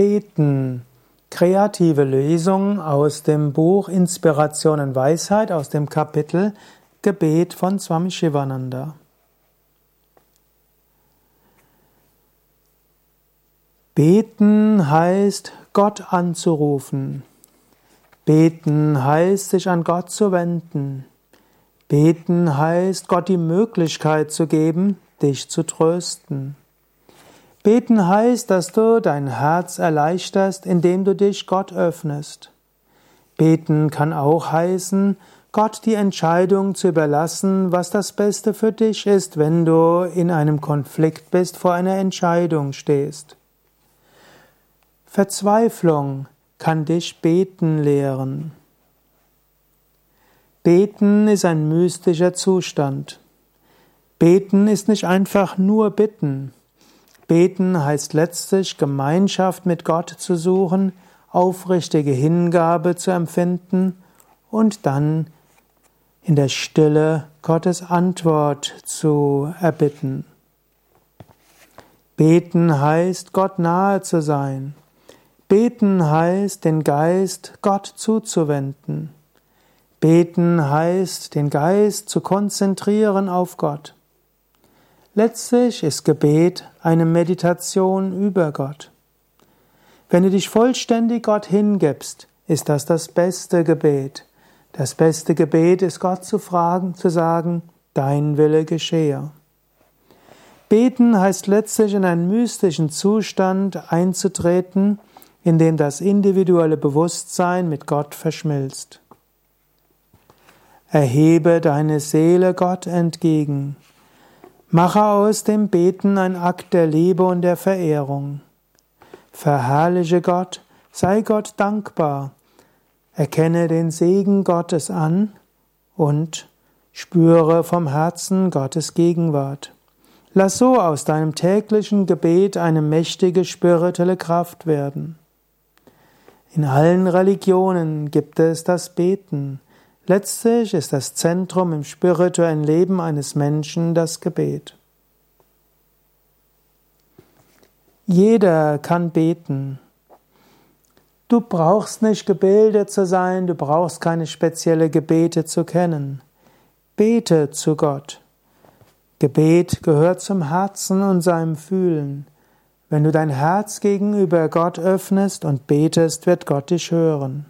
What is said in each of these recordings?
Beten. Kreative Lesung aus dem Buch Inspiration und Weisheit aus dem Kapitel Gebet von Swami Shivananda. Beten heißt, Gott anzurufen. Beten heißt, sich an Gott zu wenden. Beten heißt, Gott die Möglichkeit zu geben, dich zu trösten. Beten heißt, dass du dein Herz erleichterst, indem du dich Gott öffnest. Beten kann auch heißen, Gott die Entscheidung zu überlassen, was das Beste für dich ist, wenn du in einem Konflikt bist, vor einer Entscheidung stehst. Verzweiflung kann dich beten lehren. Beten ist ein mystischer Zustand. Beten ist nicht einfach nur bitten. Beten heißt letztlich Gemeinschaft mit Gott zu suchen, aufrichtige Hingabe zu empfinden und dann in der Stille Gottes Antwort zu erbitten. Beten heißt Gott nahe zu sein. Beten heißt den Geist Gott zuzuwenden. Beten heißt den Geist zu konzentrieren auf Gott. Letztlich ist Gebet eine Meditation über Gott. Wenn du dich vollständig Gott hingibst, ist das das beste Gebet. Das beste Gebet ist Gott zu fragen, zu sagen, dein Wille geschehe. Beten heißt letztlich in einen mystischen Zustand einzutreten, in dem das individuelle Bewusstsein mit Gott verschmilzt. Erhebe deine Seele Gott entgegen. Mache aus dem Beten ein Akt der Liebe und der Verehrung. Verherrliche Gott, sei Gott dankbar, erkenne den Segen Gottes an und spüre vom Herzen Gottes Gegenwart. Lass so aus deinem täglichen Gebet eine mächtige spirituelle Kraft werden. In allen Religionen gibt es das Beten. Letztlich ist das Zentrum im spirituellen Leben eines Menschen das Gebet. Jeder kann beten. Du brauchst nicht gebildet zu sein, du brauchst keine spezielle Gebete zu kennen. Bete zu Gott. Gebet gehört zum Herzen und seinem Fühlen. Wenn du dein Herz gegenüber Gott öffnest und betest, wird Gott dich hören.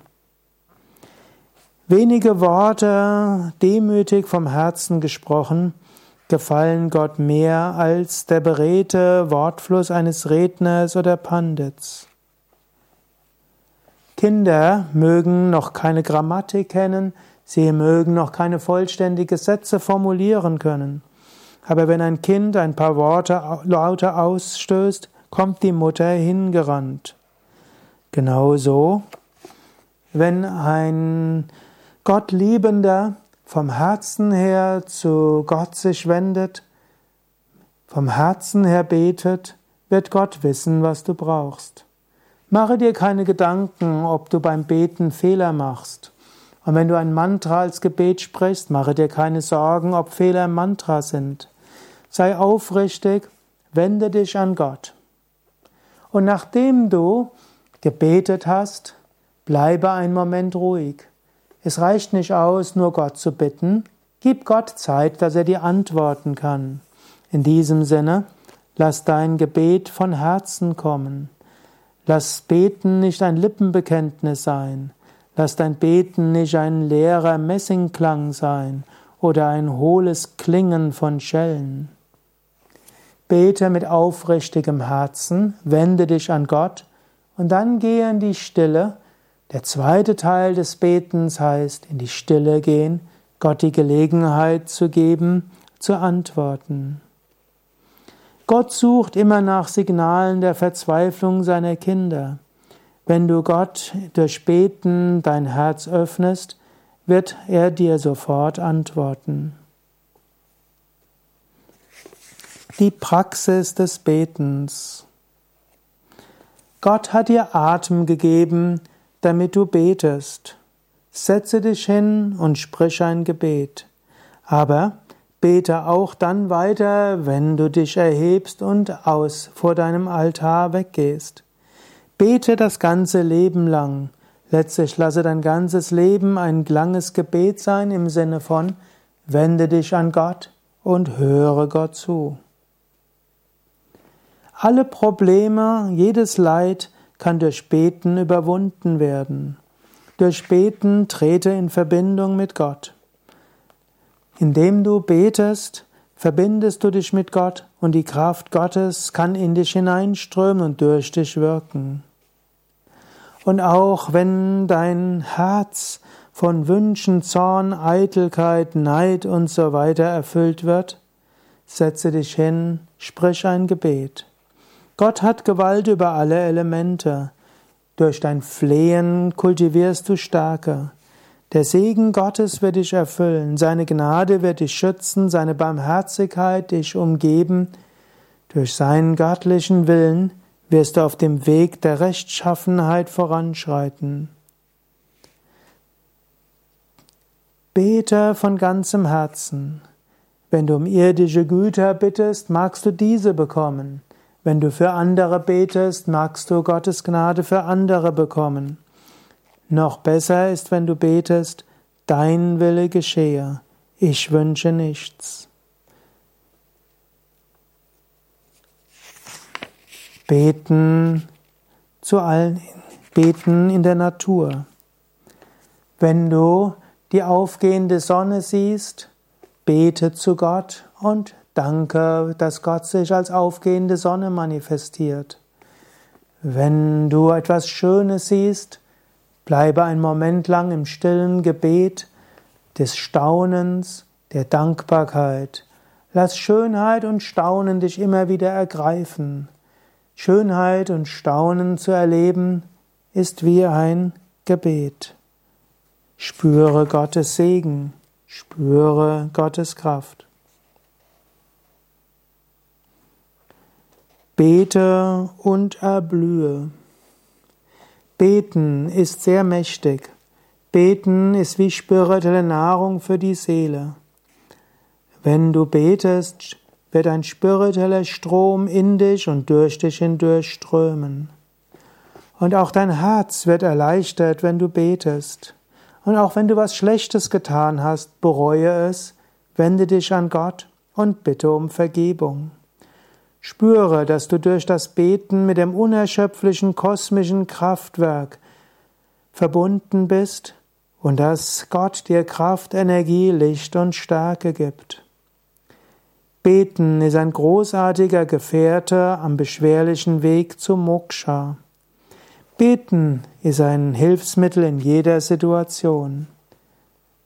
Wenige Worte, demütig vom Herzen gesprochen, gefallen Gott mehr als der beredte Wortfluss eines Redners oder Pandits. Kinder mögen noch keine Grammatik kennen, sie mögen noch keine vollständige Sätze formulieren können. Aber wenn ein Kind ein paar Worte lauter ausstößt, kommt die Mutter hingerannt. Genauso, wenn ein Gott liebender vom Herzen her zu Gott sich wendet, vom Herzen her betet, wird Gott wissen, was du brauchst. Mache dir keine Gedanken, ob du beim Beten Fehler machst. Und wenn du ein Mantra als Gebet sprichst, mache dir keine Sorgen, ob Fehler im Mantra sind. Sei aufrichtig, wende dich an Gott. Und nachdem du gebetet hast, bleibe einen Moment ruhig. Es reicht nicht aus, nur Gott zu bitten. Gib Gott Zeit, dass er dir antworten kann. In diesem Sinne, lass dein Gebet von Herzen kommen. Lass Beten nicht ein Lippenbekenntnis sein. Lass dein Beten nicht ein leerer Messingklang sein oder ein hohles Klingen von Schellen. Bete mit aufrichtigem Herzen, wende dich an Gott und dann gehe in die Stille der zweite Teil des Betens heißt, in die Stille gehen, Gott die Gelegenheit zu geben, zu antworten. Gott sucht immer nach Signalen der Verzweiflung seiner Kinder. Wenn du Gott durch Beten dein Herz öffnest, wird er dir sofort antworten. Die Praxis des Betens. Gott hat dir Atem gegeben, damit du betest. Setze dich hin und sprich ein Gebet. Aber bete auch dann weiter, wenn du dich erhebst und aus vor deinem Altar weggehst. Bete das ganze Leben lang. Letztlich lasse dein ganzes Leben ein langes Gebet sein im Sinne von wende dich an Gott und höre Gott zu. Alle Probleme, jedes Leid kann durch Beten überwunden werden. Durch Beten trete in Verbindung mit Gott. Indem du betest, verbindest du dich mit Gott und die Kraft Gottes kann in dich hineinströmen und durch dich wirken. Und auch wenn dein Herz von Wünschen, Zorn, Eitelkeit, Neid und so weiter erfüllt wird, setze dich hin, sprich ein Gebet. Gott hat Gewalt über alle Elemente. Durch dein Flehen kultivierst du Stärke. Der Segen Gottes wird dich erfüllen, seine Gnade wird dich schützen, seine Barmherzigkeit dich umgeben. Durch seinen göttlichen Willen wirst du auf dem Weg der Rechtschaffenheit voranschreiten. Bete von ganzem Herzen. Wenn du um irdische Güter bittest, magst du diese bekommen. Wenn du für andere betest, magst du Gottes Gnade für andere bekommen. Noch besser ist, wenn du betest, dein Wille geschehe, ich wünsche nichts. Beten zu allen, beten in der Natur. Wenn du die aufgehende Sonne siehst, bete zu Gott und danke, dass Gott sich als aufgehende Sonne manifestiert. Wenn du etwas Schönes siehst, bleibe einen Moment lang im stillen Gebet des Staunens, der Dankbarkeit. Lass Schönheit und Staunen dich immer wieder ergreifen. Schönheit und Staunen zu erleben ist wie ein Gebet. Spüre Gottes Segen, spüre Gottes Kraft. Bete und erblühe. Beten ist sehr mächtig. Beten ist wie spirituelle Nahrung für die Seele. Wenn du betest, wird ein spiritueller Strom in dich und durch dich hindurch strömen. Und auch dein Herz wird erleichtert, wenn du betest. Und auch wenn du was Schlechtes getan hast, bereue es, wende dich an Gott und bitte um Vergebung. Spüre, dass du durch das Beten mit dem unerschöpflichen kosmischen Kraftwerk verbunden bist und dass Gott dir Kraft, Energie, Licht und Stärke gibt. Beten ist ein großartiger Gefährte am beschwerlichen Weg zum Moksha. Beten ist ein Hilfsmittel in jeder Situation.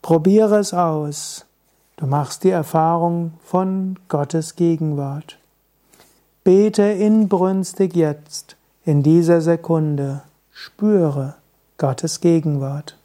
Probiere es aus. Du machst die Erfahrung von Gottes Gegenwart. Bete inbrünstig jetzt, in dieser Sekunde. Spüre Gottes Gegenwart.